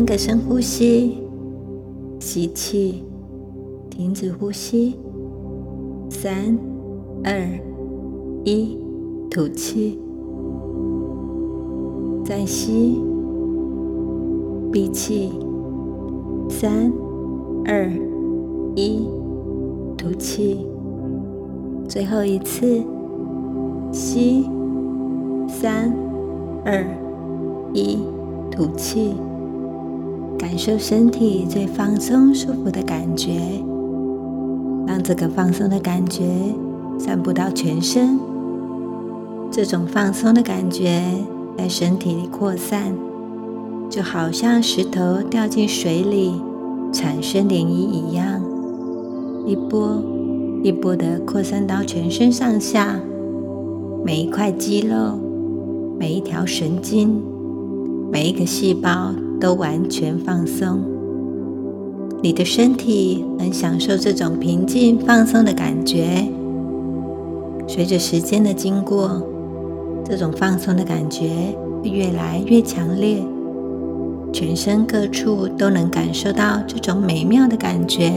三个深呼吸，吸气，停止呼吸，三、二、一，吐气，再吸，闭气，三、二、一，吐气，最后一次，吸，三、二、一，吐气。感受身体最放松、舒服的感觉，让这个放松的感觉散布到全身。这种放松的感觉在身体里扩散，就好像石头掉进水里产生涟漪一样，一波一波的扩散到全身上下，每一块肌肉、每一条神经、每一个细胞。都完全放松，你的身体能享受这种平静放松的感觉。随着时间的经过，这种放松的感觉会越来越强烈，全身各处都能感受到这种美妙的感觉。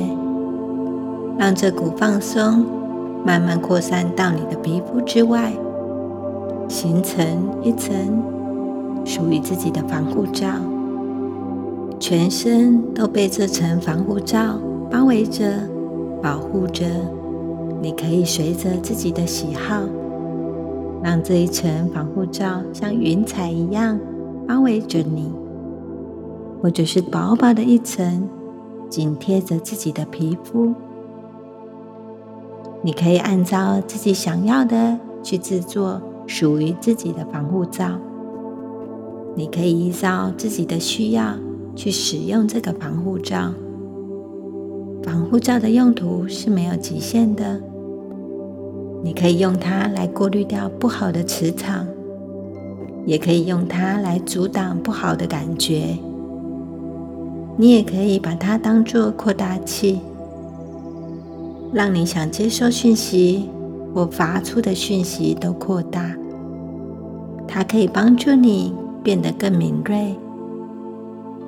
让这股放松慢慢扩散到你的皮肤之外，形成一层属于自己的防护罩。全身都被这层防护罩包围着、保护着。你可以随着自己的喜好，让这一层防护罩像云彩一样包围着你，或者是薄薄的一层紧贴着自己的皮肤。你可以按照自己想要的去制作属于自己的防护罩。你可以依照自己的需要。去使用这个防护罩。防护罩的用途是没有极限的，你可以用它来过滤掉不好的磁场，也可以用它来阻挡不好的感觉。你也可以把它当做扩大器，让你想接收讯息或发出的讯息都扩大。它可以帮助你变得更敏锐。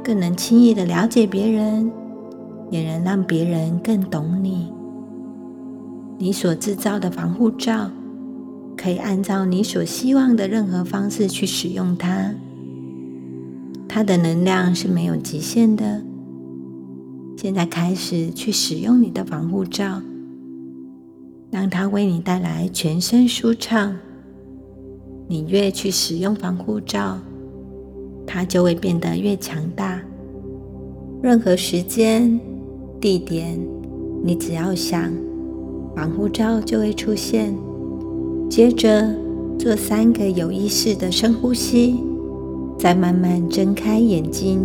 更能轻易的了解别人，也能让别人更懂你。你所制造的防护罩，可以按照你所希望的任何方式去使用它。它的能量是没有极限的。现在开始去使用你的防护罩，让它为你带来全身舒畅。你越去使用防护罩。它就会变得越强大。任何时间、地点，你只要想，防护罩就会出现。接着做三个有意识的深呼吸，再慢慢睁开眼睛。